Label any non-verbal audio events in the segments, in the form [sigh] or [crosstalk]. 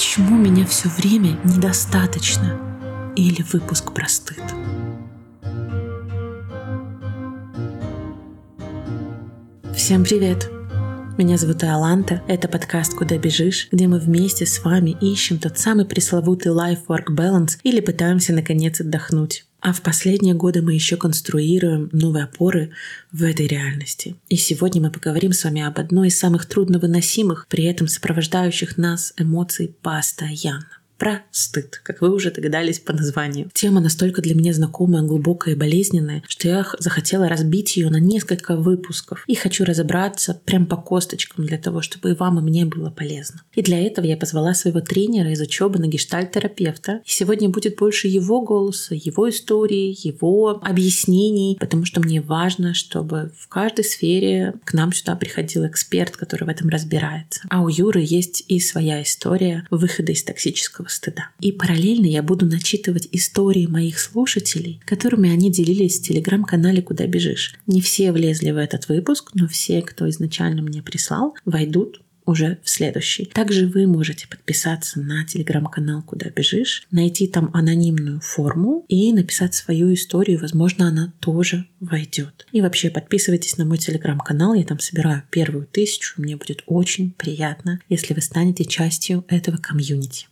Почему меня все время недостаточно? Или выпуск простыд? Всем привет! Меня зовут Аланта. Это подкаст «Куда бежишь», где мы вместе с вами ищем тот самый пресловутый life-work balance или пытаемся наконец отдохнуть. А в последние годы мы еще конструируем новые опоры в этой реальности. И сегодня мы поговорим с вами об одной из самых трудновыносимых, при этом сопровождающих нас эмоций постоянно про стыд, как вы уже догадались по названию. Тема настолько для меня знакомая, глубокая и болезненная, что я захотела разбить ее на несколько выпусков и хочу разобраться прям по косточкам для того, чтобы и вам, и мне было полезно. И для этого я позвала своего тренера из учебы на гештальтерапевта. И сегодня будет больше его голоса, его истории, его объяснений, потому что мне важно, чтобы в каждой сфере к нам сюда приходил эксперт, который в этом разбирается. А у Юры есть и своя история выхода из токсического стыда. И параллельно я буду начитывать истории моих слушателей, которыми они делились в телеграм-канале «Куда бежишь». Не все влезли в этот выпуск, но все, кто изначально мне прислал, войдут уже в следующий. Также вы можете подписаться на телеграм-канал «Куда бежишь», найти там анонимную форму и написать свою историю. Возможно, она тоже войдет. И вообще подписывайтесь на мой телеграм-канал. Я там собираю первую тысячу. Мне будет очень приятно, если вы станете частью этого комьюнити.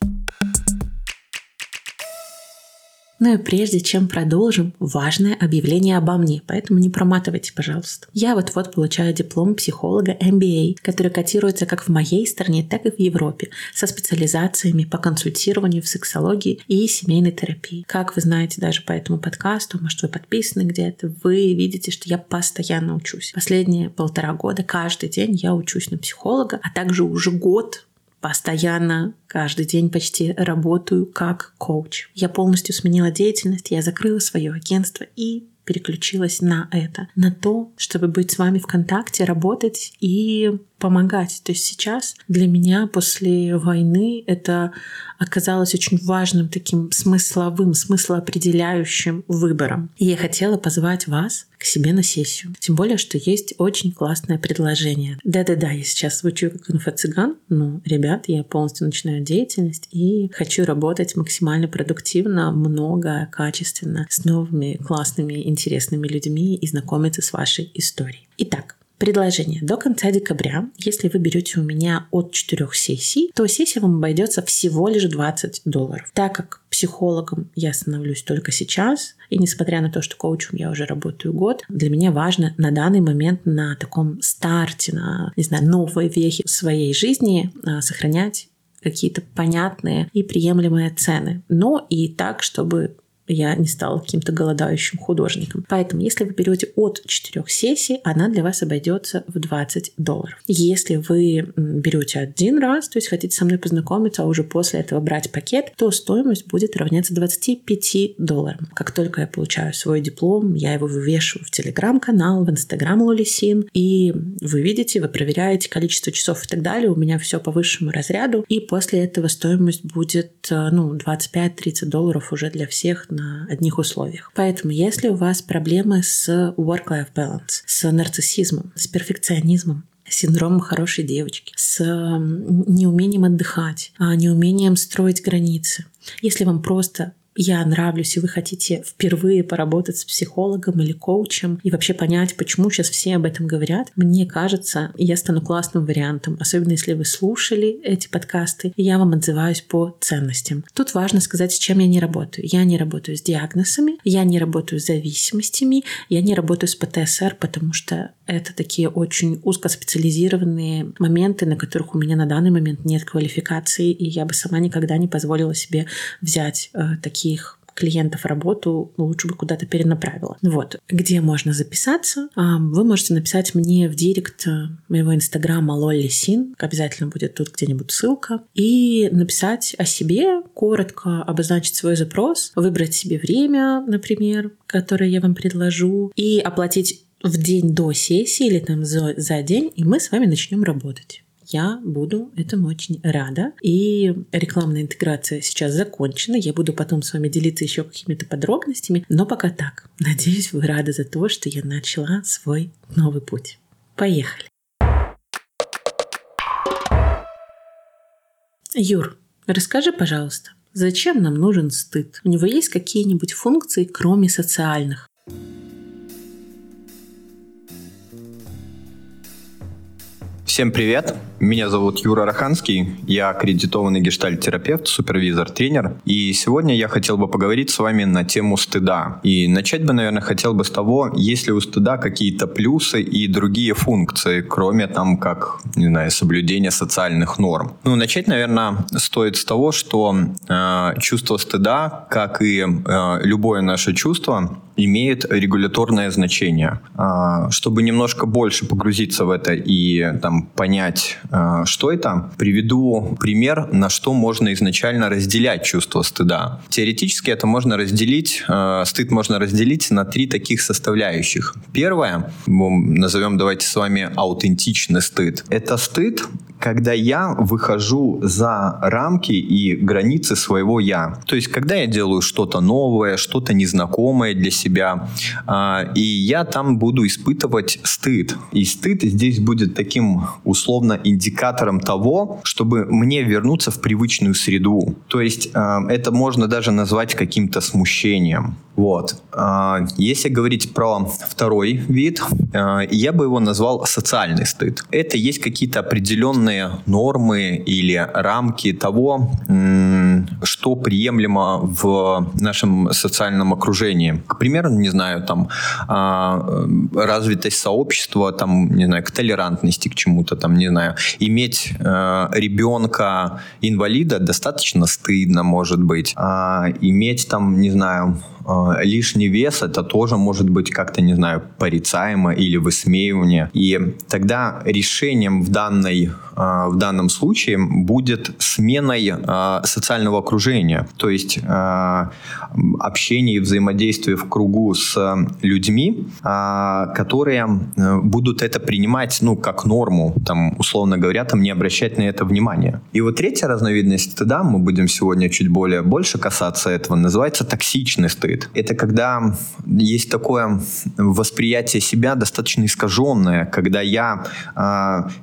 Ну и прежде чем продолжим, важное объявление обо мне, поэтому не проматывайте, пожалуйста. Я вот-вот получаю диплом психолога MBA, который котируется как в моей стране, так и в Европе, со специализациями по консультированию в сексологии и семейной терапии. Как вы знаете даже по этому подкасту, может вы подписаны где-то, вы видите, что я постоянно учусь. Последние полтора года каждый день я учусь на психолога, а также уже год постоянно, каждый день почти работаю как коуч. Я полностью сменила деятельность, я закрыла свое агентство и переключилась на это, на то, чтобы быть с вами в контакте, работать и помогать. То есть сейчас для меня после войны это оказалось очень важным таким смысловым, смыслоопределяющим выбором. И я хотела позвать вас к себе на сессию. Тем более, что есть очень классное предложение. Да-да-да, я сейчас звучу как инфо-цыган, но, ребят, я полностью начинаю деятельность и хочу работать максимально продуктивно, много, качественно, с новыми, классными, интересными людьми и знакомиться с вашей историей. Итак, Предложение. До конца декабря, если вы берете у меня от 4 сессий, то сессия вам обойдется всего лишь 20 долларов. Так как психологом я становлюсь только сейчас, и несмотря на то, что коучем я уже работаю год, для меня важно на данный момент на таком старте, на, не знаю, новой вехе своей жизни а, сохранять какие-то понятные и приемлемые цены. Но и так, чтобы я не стала каким-то голодающим художником. Поэтому, если вы берете от 4 сессий, она для вас обойдется в 20 долларов. Если вы берете один раз, то есть хотите со мной познакомиться, а уже после этого брать пакет, то стоимость будет равняться 25 долларам. Как только я получаю свой диплом, я его вывешиваю в телеграм-канал, в инстаграм Лолисин, и вы видите, вы проверяете количество часов и так далее, у меня все по высшему разряду, и после этого стоимость будет э, ну, 25-30 долларов уже для всех на одних условиях. Поэтому, если у вас проблемы с work-life balance, с нарциссизмом, с перфекционизмом, синдромом хорошей девочки, с неумением отдыхать, а неумением строить границы. Если вам просто я нравлюсь, и вы хотите впервые поработать с психологом или коучем и вообще понять, почему сейчас все об этом говорят, мне кажется, я стану классным вариантом, особенно если вы слушали эти подкасты, и я вам отзываюсь по ценностям. Тут важно сказать, с чем я не работаю. Я не работаю с диагнозами, я не работаю с зависимостями, я не работаю с ПТСР, потому что это такие очень узкоспециализированные моменты, на которых у меня на данный момент нет квалификации, и я бы сама никогда не позволила себе взять э, такие таких клиентов работу лучше бы куда-то перенаправила. Вот. Где можно записаться? А, вы можете написать мне в директ э, моего инстаграма Лолли Син. Обязательно будет тут где-нибудь ссылка. И написать о себе, коротко обозначить свой запрос, выбрать себе время, например, которое я вам предложу, и оплатить в день до сессии или там за, за день, и мы с вами начнем работать я буду этому очень рада. И рекламная интеграция сейчас закончена. Я буду потом с вами делиться еще какими-то подробностями. Но пока так. Надеюсь, вы рады за то, что я начала свой новый путь. Поехали. Юр, Расскажи, пожалуйста, зачем нам нужен стыд? У него есть какие-нибудь функции, кроме социальных? Всем привет! Меня зовут Юра Раханский, я аккредитованный гештальт-терапевт, супервизор, тренер. И сегодня я хотел бы поговорить с вами на тему стыда. И начать бы, наверное, хотел бы с того, есть ли у стыда какие-то плюсы и другие функции, кроме там, как, не знаю, соблюдения социальных норм. Ну, начать, наверное, стоит с того, что э, чувство стыда, как и э, любое наше чувство, имеет регуляторное значение. Э, чтобы немножко больше погрузиться в это и там понять, э, что это, приведу пример, на что можно изначально разделять чувство стыда. Теоретически это можно разделить, э, стыд можно разделить на три таких составляющих. Первое, назовем давайте с вами аутентичный стыд. Это стыд, когда я выхожу за рамки и границы своего я. То есть, когда я делаю что-то новое, что-то незнакомое для себя, а, и я там буду испытывать стыд. И стыд здесь будет таким условно индикатором того, чтобы мне вернуться в привычную среду. То есть, а, это можно даже назвать каким-то смущением. Вот. А, если говорить про второй вид, я бы его назвал социальный стыд. Это есть какие-то определенные нормы или рамки того, что приемлемо в нашем социальном окружении. К примеру, не знаю, там а, развитость сообщества, там, не знаю, к толерантности к чему-то, там, не знаю, иметь э, ребенка инвалида достаточно стыдно, может быть, а иметь там, не знаю, лишний вес, это тоже может быть как-то, не знаю, порицаемо или высмеивание. И тогда решением в данной а, в данном случае будет сменой а, социального окружения, то есть а, общение и взаимодействие в кругу с людьми, которые будут это принимать, ну, как норму, там, условно говоря, там, не обращать на это внимания. И вот третья разновидность стыда, мы будем сегодня чуть более больше касаться этого, называется токсичный стыд. Это когда есть такое восприятие себя достаточно искаженное, когда я,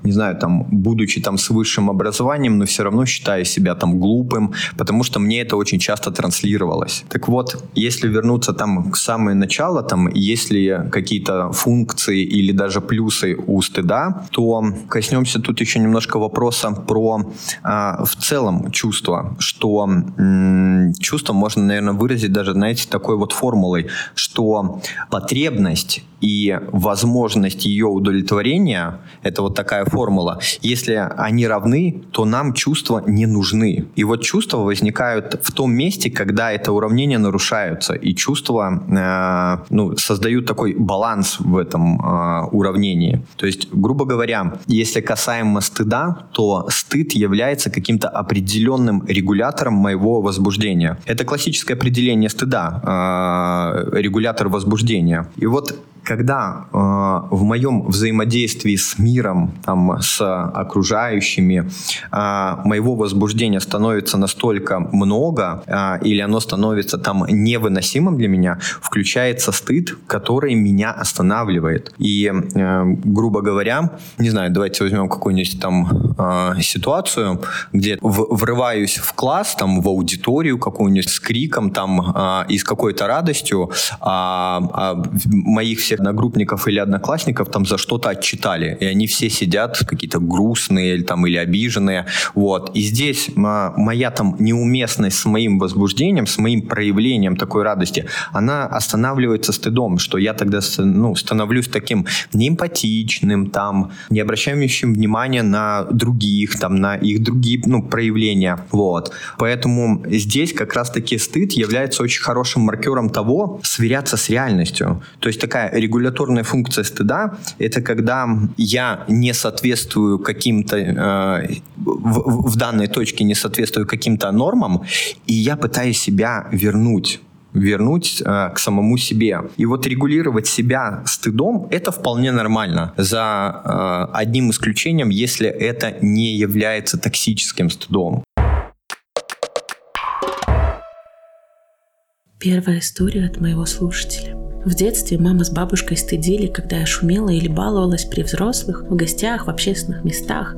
не знаю, там, буду будучи там с высшим образованием, но все равно считаю себя там глупым, потому что мне это очень часто транслировалось. Так вот, если вернуться там к самое начало, там, если какие-то функции или даже плюсы у стыда, то коснемся тут еще немножко вопроса про а, в целом чувство, что м- чувство можно, наверное, выразить даже, знаете, такой вот формулой, что потребность и возможность ее удовлетворения – это вот такая формула. Если они равны, то нам чувства не нужны. И вот чувства возникают в том месте, когда это уравнение нарушаются, и чувства э, ну, создают такой баланс в этом э, уравнении. То есть, грубо говоря, если касаемо стыда, то стыд является каким-то определенным регулятором моего возбуждения. Это классическое определение стыда, э, регулятор возбуждения. И вот когда э, в моем взаимодействии с миром, там, с окружающими, э, моего возбуждения становится настолько много, э, или оно становится там невыносимым для меня, включается стыд, который меня останавливает. И, э, грубо говоря, не знаю, давайте возьмем какую-нибудь там э, ситуацию, где в, врываюсь в класс, там, в аудиторию какую-нибудь с криком, там, э, и с какой-то радостью, а, а моих всех одногруппников или одноклассников там за что-то отчитали, и они все сидят какие-то грустные или, там, или обиженные, вот. И здесь моя там неуместность с моим возбуждением, с моим проявлением такой радости, она останавливается стыдом, что я тогда ну, становлюсь таким неэмпатичным, там, не обращающим внимания на других, там, на их другие ну, проявления, вот. Поэтому здесь как раз-таки стыд является очень хорошим маркером того, сверяться с реальностью. То есть такая регуляторная функция стыда – это когда я не соответствую каким-то, э, в, в данной точке не соответствую каким-то нормам, и я пытаюсь себя вернуть вернуть э, к самому себе. И вот регулировать себя стыдом это вполне нормально. За э, одним исключением, если это не является токсическим стыдом. Первая история от моего слушателя. В детстве мама с бабушкой стыдили, когда я шумела или баловалась при взрослых, в гостях, в общественных местах.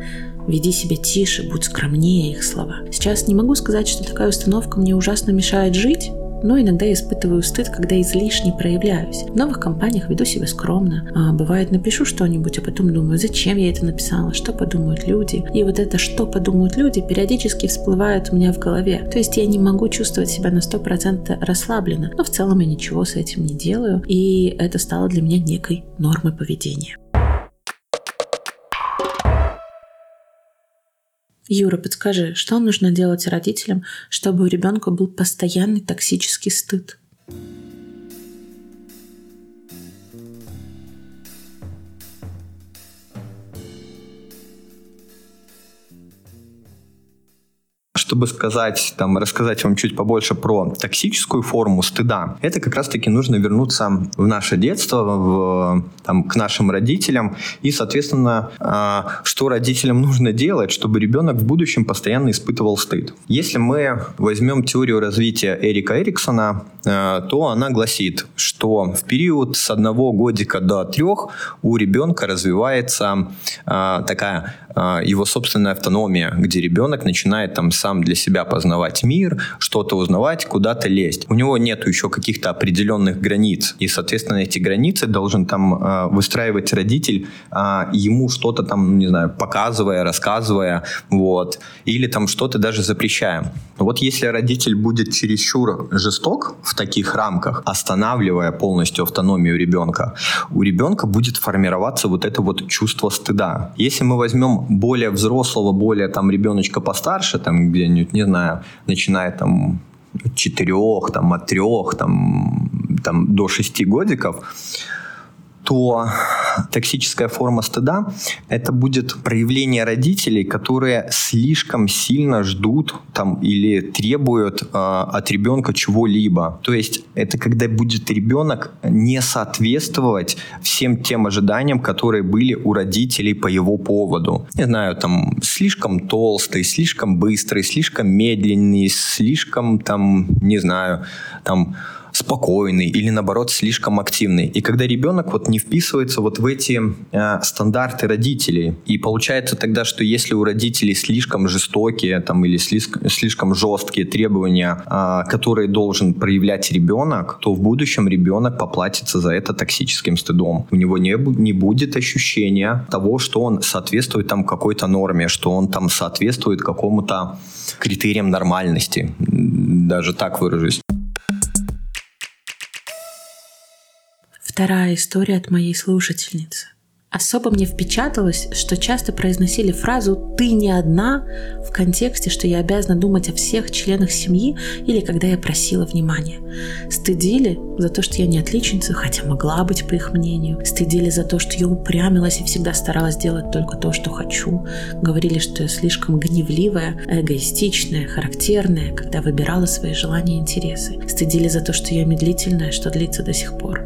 веди себя тише, будь скромнее их слова. Сейчас не могу сказать, что такая установка мне ужасно мешает жить, но иногда испытываю стыд, когда излишне проявляюсь. В новых компаниях веду себя скромно. А бывает, напишу что-нибудь, а потом думаю, зачем я это написала, что подумают люди. И вот это «что подумают люди» периодически всплывает у меня в голове. То есть я не могу чувствовать себя на 100% расслабленно, но в целом я ничего с этим не делаю, и это стало для меня некой нормой поведения. Юра, подскажи, что нужно делать родителям, чтобы у ребенка был постоянный токсический стыд? Чтобы сказать, там, рассказать вам чуть побольше про токсическую форму стыда, это как раз-таки нужно вернуться в наше детство, в, там, к нашим родителям, и, соответственно, э, что родителям нужно делать, чтобы ребенок в будущем постоянно испытывал стыд. Если мы возьмем теорию развития Эрика Эриксона, э, то она гласит, что в период с одного годика до трех у ребенка развивается э, такая его собственная автономия, где ребенок начинает там сам для себя познавать мир, что-то узнавать, куда-то лезть. У него нет еще каких-то определенных границ. И, соответственно, эти границы должен там э, выстраивать родитель, э, ему что-то там, не знаю, показывая, рассказывая, вот. Или там что-то даже запрещая. Вот если родитель будет чересчур жесток в таких рамках, останавливая полностью автономию ребенка, у ребенка будет формироваться вот это вот чувство стыда. Если мы возьмем более взрослого, более там ребеночка постарше, там где-нибудь, не знаю, начиная там четырех, там, от трех, там, там, до шести годиков, то токсическая форма стыда – это будет проявление родителей, которые слишком сильно ждут там, или требуют э, от ребенка чего-либо. То есть это когда будет ребенок не соответствовать всем тем ожиданиям, которые были у родителей по его поводу. Не знаю, там слишком толстый, слишком быстрый, слишком медленный, слишком там, не знаю, там спокойный или наоборот слишком активный. И когда ребенок вот не вписывается вот в эти э, стандарты родителей, и получается тогда, что если у родителей слишком жестокие там или слишком, слишком жесткие требования, э, которые должен проявлять ребенок, то в будущем ребенок поплатится за это токсическим стыдом. У него не, не будет ощущения того, что он соответствует там какой-то норме, что он там соответствует какому-то критериям нормальности. Даже так выражусь. Вторая история от моей слушательницы. Особо мне впечаталось, что часто произносили фразу «ты не одна» в контексте, что я обязана думать о всех членах семьи или когда я просила внимания. Стыдили за то, что я не отличница, хотя могла быть, по их мнению. Стыдили за то, что я упрямилась и всегда старалась делать только то, что хочу. Говорили, что я слишком гневливая, эгоистичная, характерная, когда выбирала свои желания и интересы. Стыдили за то, что я медлительная, что длится до сих пор.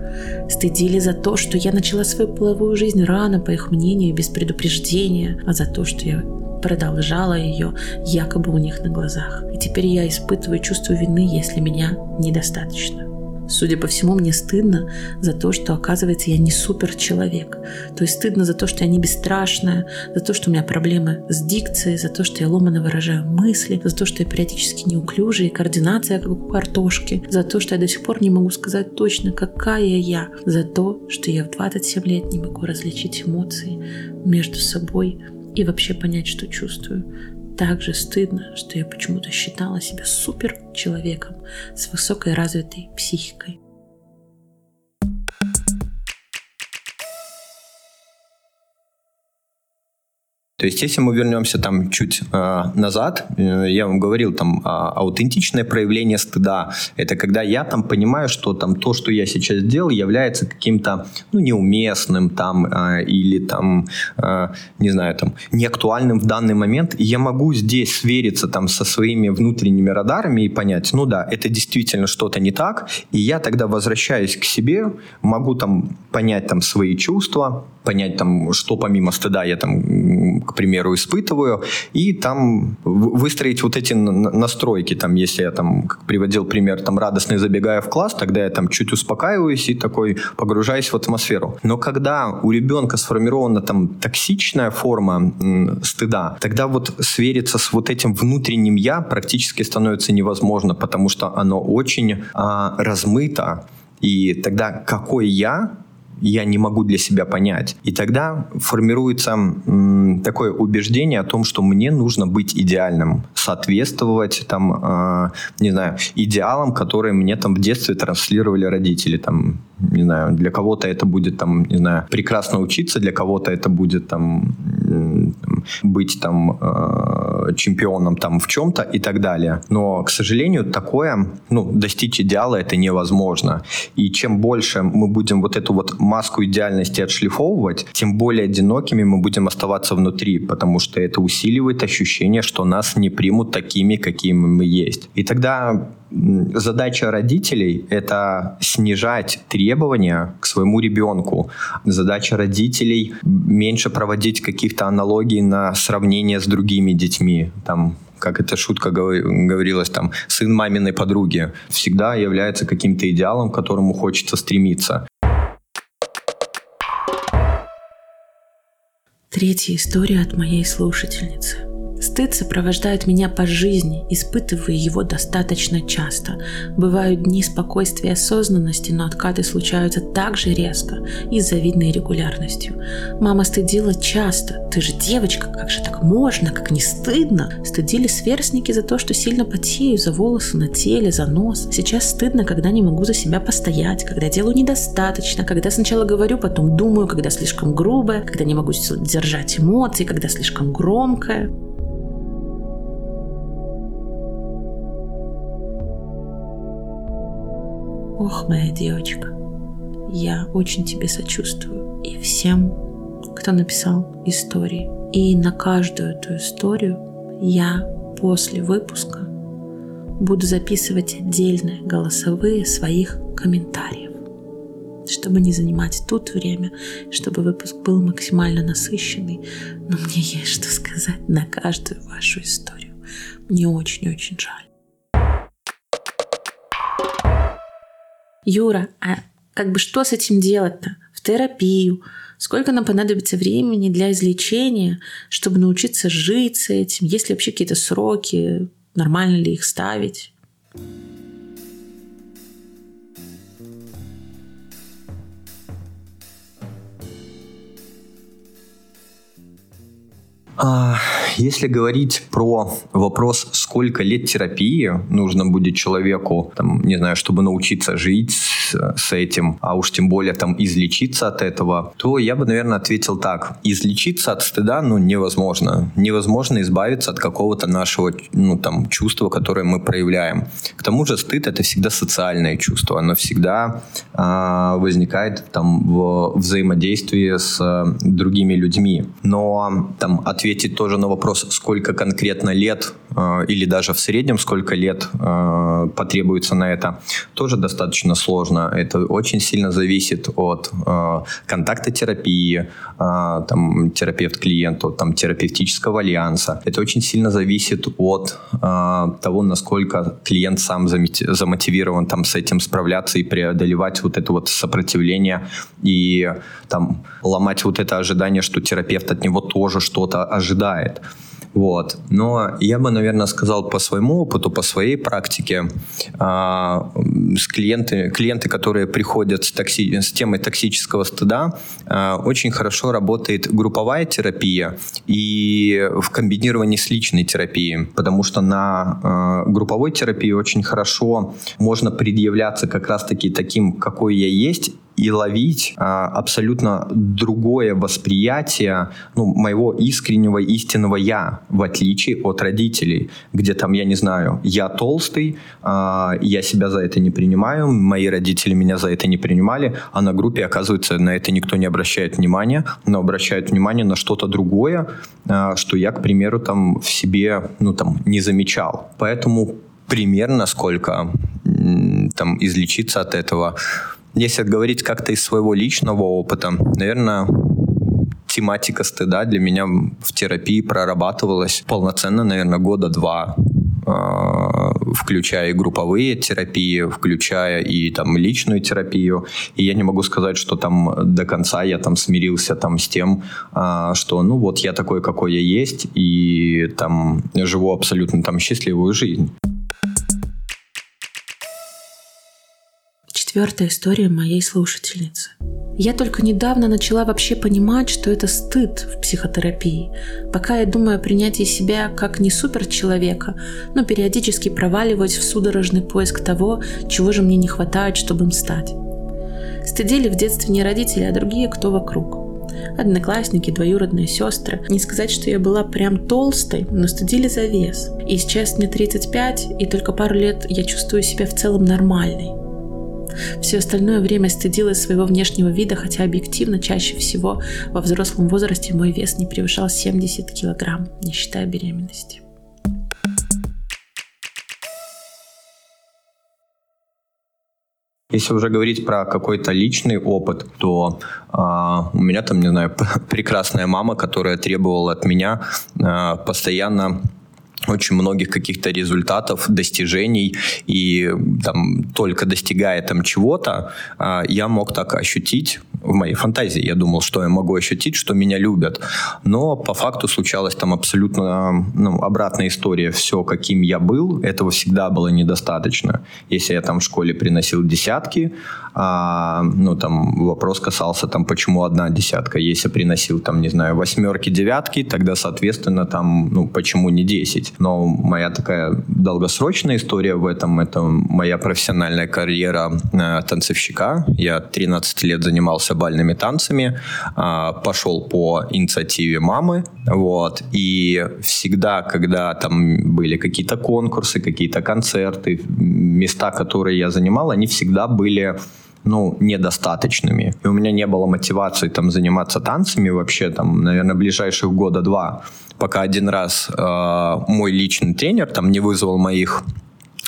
Стыдили за то, что я начала свою половую жизнь рано, по их мнению, без предупреждения, а за то, что я продолжала ее якобы у них на глазах. И теперь я испытываю чувство вины, если меня недостаточно. Судя по всему, мне стыдно за то, что, оказывается, я не супер человек. То есть стыдно за то, что я не бесстрашная, за то, что у меня проблемы с дикцией, за то, что я ломано выражаю мысли, за то, что я периодически неуклюжая, и координация как у картошки, за то, что я до сих пор не могу сказать точно, какая я, за то, что я в 27 лет не могу различить эмоции между собой и вообще понять, что чувствую также стыдно, что я почему-то считала себя супер человеком с высокой развитой психикой. То есть, если мы вернемся там чуть э, назад, э, я вам говорил, там э, аутентичное проявление стыда, это когда я там понимаю, что там то, что я сейчас делал, является каким-то ну, неуместным там э, или там, э, не знаю, там неактуальным в данный момент, и я могу здесь свериться там со своими внутренними радарами и понять, ну да, это действительно что-то не так, и я тогда возвращаюсь к себе, могу там понять там свои чувства, понять там, что помимо стыда я там примеру, испытываю, и там выстроить вот эти настройки, там, если я там приводил пример, там, радостный забегая в класс, тогда я там чуть успокаиваюсь и такой погружаюсь в атмосферу. Но когда у ребенка сформирована там токсичная форма стыда, тогда вот свериться с вот этим внутренним я практически становится невозможно, потому что оно очень а, размыто, и тогда какой я я не могу для себя понять. И тогда формируется м, такое убеждение о том, что мне нужно быть идеальным, соответствовать там, э, не знаю, идеалам, которые мне там в детстве транслировали родители, там, не знаю, для кого-то это будет там, не знаю, прекрасно учиться, для кого-то это будет там быть там э, чемпионом там в чем-то и так далее. Но, к сожалению, такое, ну, достичь идеала это невозможно. И чем больше мы будем вот эту вот маску идеальности отшлифовывать, тем более одинокими мы будем оставаться внутри, потому что это усиливает ощущение, что нас не примут такими, какими мы есть. И тогда задача родителей – это снижать требования к своему ребенку. Задача родителей – меньше проводить каких-то аналогий на сравнение с другими детьми. Там, как эта шутка говорилась, там, сын маминой подруги всегда является каким-то идеалом, к которому хочется стремиться. Третья история от моей слушательницы – Стыд сопровождает меня по жизни, испытывая его достаточно часто. Бывают дни спокойствия и осознанности, но откаты случаются так же резко и с завидной регулярностью. Мама стыдила часто. «Ты же девочка, как же так можно? Как не стыдно?» Стыдили сверстники за то, что сильно потею, за волосы на теле, за нос. Сейчас стыдно, когда не могу за себя постоять, когда делаю недостаточно, когда сначала говорю, потом думаю, когда слишком грубое, когда не могу держать эмоции, когда слишком громкое. Ох, моя девочка, я очень тебе сочувствую. И всем, кто написал истории. И на каждую эту историю я после выпуска буду записывать отдельные голосовые своих комментариев, чтобы не занимать тут время, чтобы выпуск был максимально насыщенный. Но мне есть что сказать на каждую вашу историю. Мне очень-очень жаль. Юра, а как бы что с этим делать-то? В терапию? Сколько нам понадобится времени для излечения, чтобы научиться жить с этим? Есть ли вообще какие-то сроки? Нормально ли их ставить? А, если говорить про вопрос, сколько лет терапии нужно будет человеку, там, не знаю, чтобы научиться жить с, с этим, а уж тем более там излечиться от этого, то я бы, наверное, ответил так. Излечиться от стыда, ну, невозможно. Невозможно избавиться от какого-то нашего, ну, там, чувства, которое мы проявляем. К тому же стыд — это всегда социальное чувство. Оно всегда а, возникает там в взаимодействии с а, другими людьми. Но там ответ ответить тоже на вопрос, сколько конкретно лет или даже в среднем сколько лет э, потребуется на это, тоже достаточно сложно. Это очень сильно зависит от э, контакта терапии, там, терапевт клиенту, там, терапевтического альянса. Это очень сильно зависит от того, насколько клиент сам замотивирован там, с этим справляться и преодолевать вот это вот сопротивление и там, ломать вот это ожидание, что терапевт от него тоже что-то ожидает. Вот. Но я бы, наверное, сказал по своему опыту, по своей практике, а, с клиенты, клиенты, которые приходят с, токси, с темой токсического стыда, а, очень хорошо работает групповая терапия и в комбинировании с личной терапией, потому что на а, групповой терапии очень хорошо можно предъявляться как раз-таки таким, какой я есть, и ловить а, абсолютно другое восприятие ну, моего искреннего истинного я, в отличие от родителей, где там, я не знаю, я толстый, а, я себя за это не принимаю, мои родители меня за это не принимали, а на группе, оказывается, на это никто не обращает внимания, но обращают внимание на что-то другое, а, что я, к примеру, там в себе, ну, там, не замечал. Поэтому примерно сколько там излечиться от этого если говорить как-то из своего личного опыта, наверное, тематика стыда для меня в терапии прорабатывалась полноценно, наверное, года два а, включая и групповые терапии, включая и там личную терапию. И я не могу сказать, что там до конца я там смирился там с тем, а, что ну вот я такой, какой я есть, и там живу абсолютно там счастливую жизнь. Четвертая история моей слушательницы. Я только недавно начала вообще понимать, что это стыд в психотерапии. Пока я думаю о принятии себя как не суперчеловека, но периодически проваливаюсь в судорожный поиск того, чего же мне не хватает, чтобы им стать. Стыдили в детстве не родители, а другие, кто вокруг. Одноклассники, двоюродные сестры. Не сказать, что я была прям толстой, но стыдили за вес. И сейчас мне 35, и только пару лет я чувствую себя в целом нормальной. Все остальное время стыдилась своего внешнего вида, хотя объективно чаще всего во взрослом возрасте мой вес не превышал 70 килограмм, не считая беременности. Если уже говорить про какой-то личный опыт, то э, у меня там, не знаю, [laughs] прекрасная мама, которая требовала от меня э, постоянно очень многих каких-то результатов, достижений, и там только достигая там чего-то, а, я мог так ощутить в моей фантазии. Я думал, что я могу ощутить, что меня любят. Но по факту случалась там абсолютно ну, обратная история. Все, каким я был, этого всегда было недостаточно. Если я там в школе приносил десятки, а, ну там вопрос касался там, почему одна десятка. Если приносил там, не знаю, восьмерки, девятки, тогда, соответственно, там, ну, почему не десять? Но моя такая долгосрочная история в этом, это моя профессиональная карьера э, танцевщика. Я 13 лет занимался бальными танцами, а, пошел по инициативе мамы, вот, и всегда, когда там были какие-то конкурсы, какие-то концерты, места, которые я занимал, они всегда были ну, недостаточными. И у меня не было мотивации там заниматься танцами вообще, там, наверное, ближайших года два, пока один раз э, мой личный тренер там не вызвал моих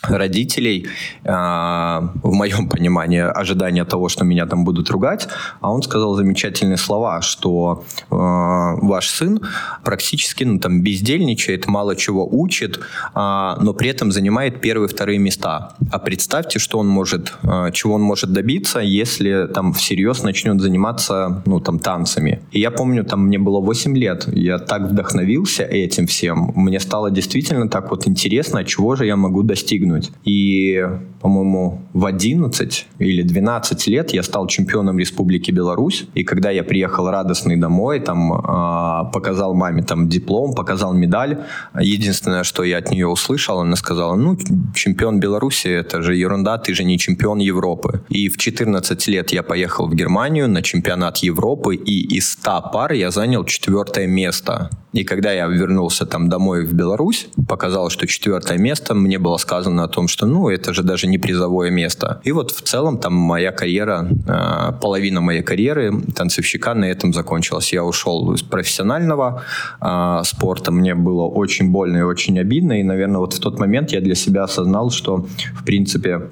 родителей, э, в моем понимании, ожидания того, что меня там будут ругать, а он сказал замечательные слова, что э, ваш сын практически ну, там, бездельничает, мало чего учит, э, но при этом занимает первые, вторые места. А представьте, что он может, чего он может добиться, если там всерьез начнет заниматься ну, там, танцами. И я помню, там мне было 8 лет, я так вдохновился этим всем, мне стало действительно так вот интересно, а чего же я могу достигнуть достигнуть. И, по-моему, в 11 или 12 лет я стал чемпионом Республики Беларусь. И когда я приехал радостный домой, там э, показал маме там диплом, показал медаль. Единственное, что я от нее услышал, она сказала, ну, чемпион Беларуси, это же ерунда, ты же не чемпион Европы. И в 14 лет я поехал в Германию на чемпионат Европы, и из 100 пар я занял четвертое место. И когда я вернулся там домой в Беларусь, показалось, что четвертое место, мне было сказано о том, что ну это же даже не призовое место. И вот в целом там моя карьера, а, половина моей карьеры танцевщика на этом закончилась. Я ушел из профессионального э, спорта, мне было очень больно и очень обидно, и, наверное, вот в тот момент я для себя осознал, что в принципе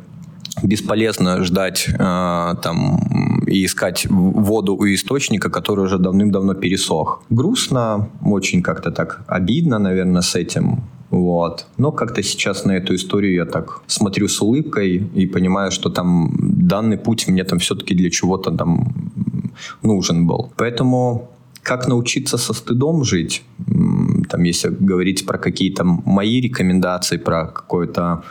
бесполезно ждать э, там и искать воду у источника, который уже давным-давно пересох. Грустно, очень как-то так обидно, наверное, с этим. Вот. Но как-то сейчас на эту историю я так смотрю с улыбкой и понимаю, что там данный путь мне там все-таки для чего-то там нужен был. Поэтому как научиться со стыдом жить, там, если говорить про какие-то мои рекомендации, про какое-то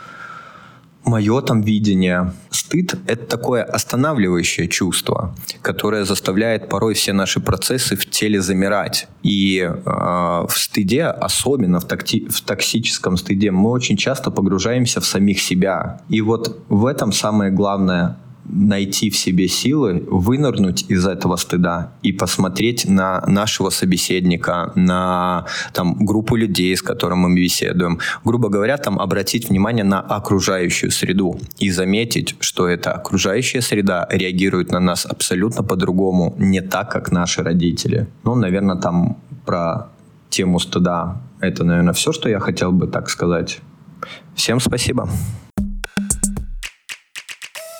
мое там видение. Стыд — это такое останавливающее чувство, которое заставляет порой все наши процессы в теле замирать. И э, в стыде, особенно в, такти, в токсическом стыде, мы очень часто погружаемся в самих себя. И вот в этом самое главное найти в себе силы, вынырнуть из этого стыда и посмотреть на нашего собеседника, на там, группу людей, с которыми мы беседуем. Грубо говоря, там обратить внимание на окружающую среду и заметить, что эта окружающая среда реагирует на нас абсолютно по-другому, не так, как наши родители. Ну, наверное, там про тему стыда это, наверное, все, что я хотел бы так сказать. Всем спасибо.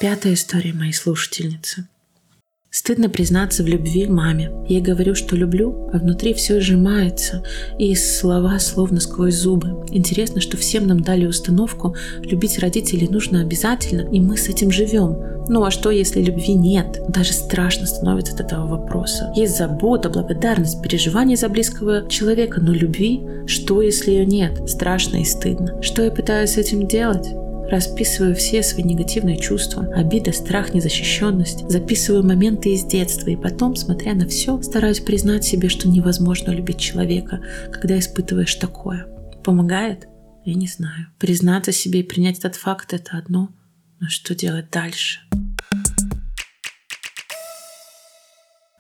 Пятая история моей слушательницы. Стыдно признаться в любви маме. Я говорю, что люблю, а внутри все сжимается, и слова словно сквозь зубы. Интересно, что всем нам дали установку, любить родителей нужно обязательно, и мы с этим живем. Ну а что, если любви нет? Даже страшно становится от этого вопроса. Есть забота, благодарность, переживание за близкого человека, но любви, что если ее нет? Страшно и стыдно. Что я пытаюсь с этим делать? Расписываю все свои негативные чувства, обида, страх, незащищенность. Записываю моменты из детства и потом, смотря на все, стараюсь признать себе, что невозможно любить человека, когда испытываешь такое. Помогает? Я не знаю. Признаться себе и принять этот факт – это одно. Но что делать дальше?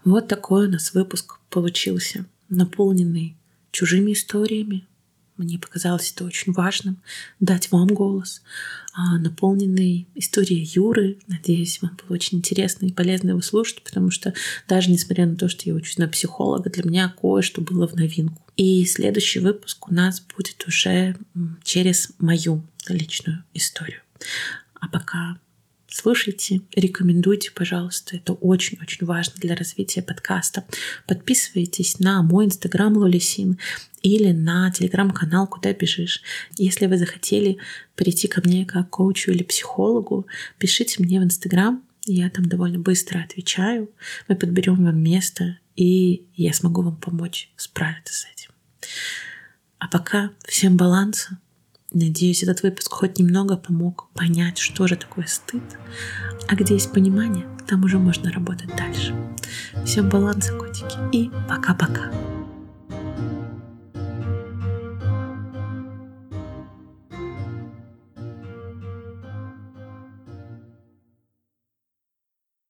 Вот такой у нас выпуск получился, наполненный чужими историями, мне показалось это очень важным дать вам голос, а, наполненный историей Юры. Надеюсь, вам было очень интересно и полезно его слушать, потому что даже несмотря на то, что я учусь на психолога, для меня кое-что было в новинку. И следующий выпуск у нас будет уже через мою личную историю. А пока Слушайте, рекомендуйте, пожалуйста. Это очень-очень важно для развития подкаста. Подписывайтесь на мой инстаграм Лолисин или на телеграм-канал «Куда бежишь». Если вы захотели прийти ко мне как коучу или психологу, пишите мне в инстаграм, я там довольно быстро отвечаю. Мы подберем вам место, и я смогу вам помочь справиться с этим. А пока всем баланса, Надеюсь, этот выпуск хоть немного помог понять, что же такое стыд. А где есть понимание, там уже можно работать дальше. Всем баланса, котики. И пока-пока.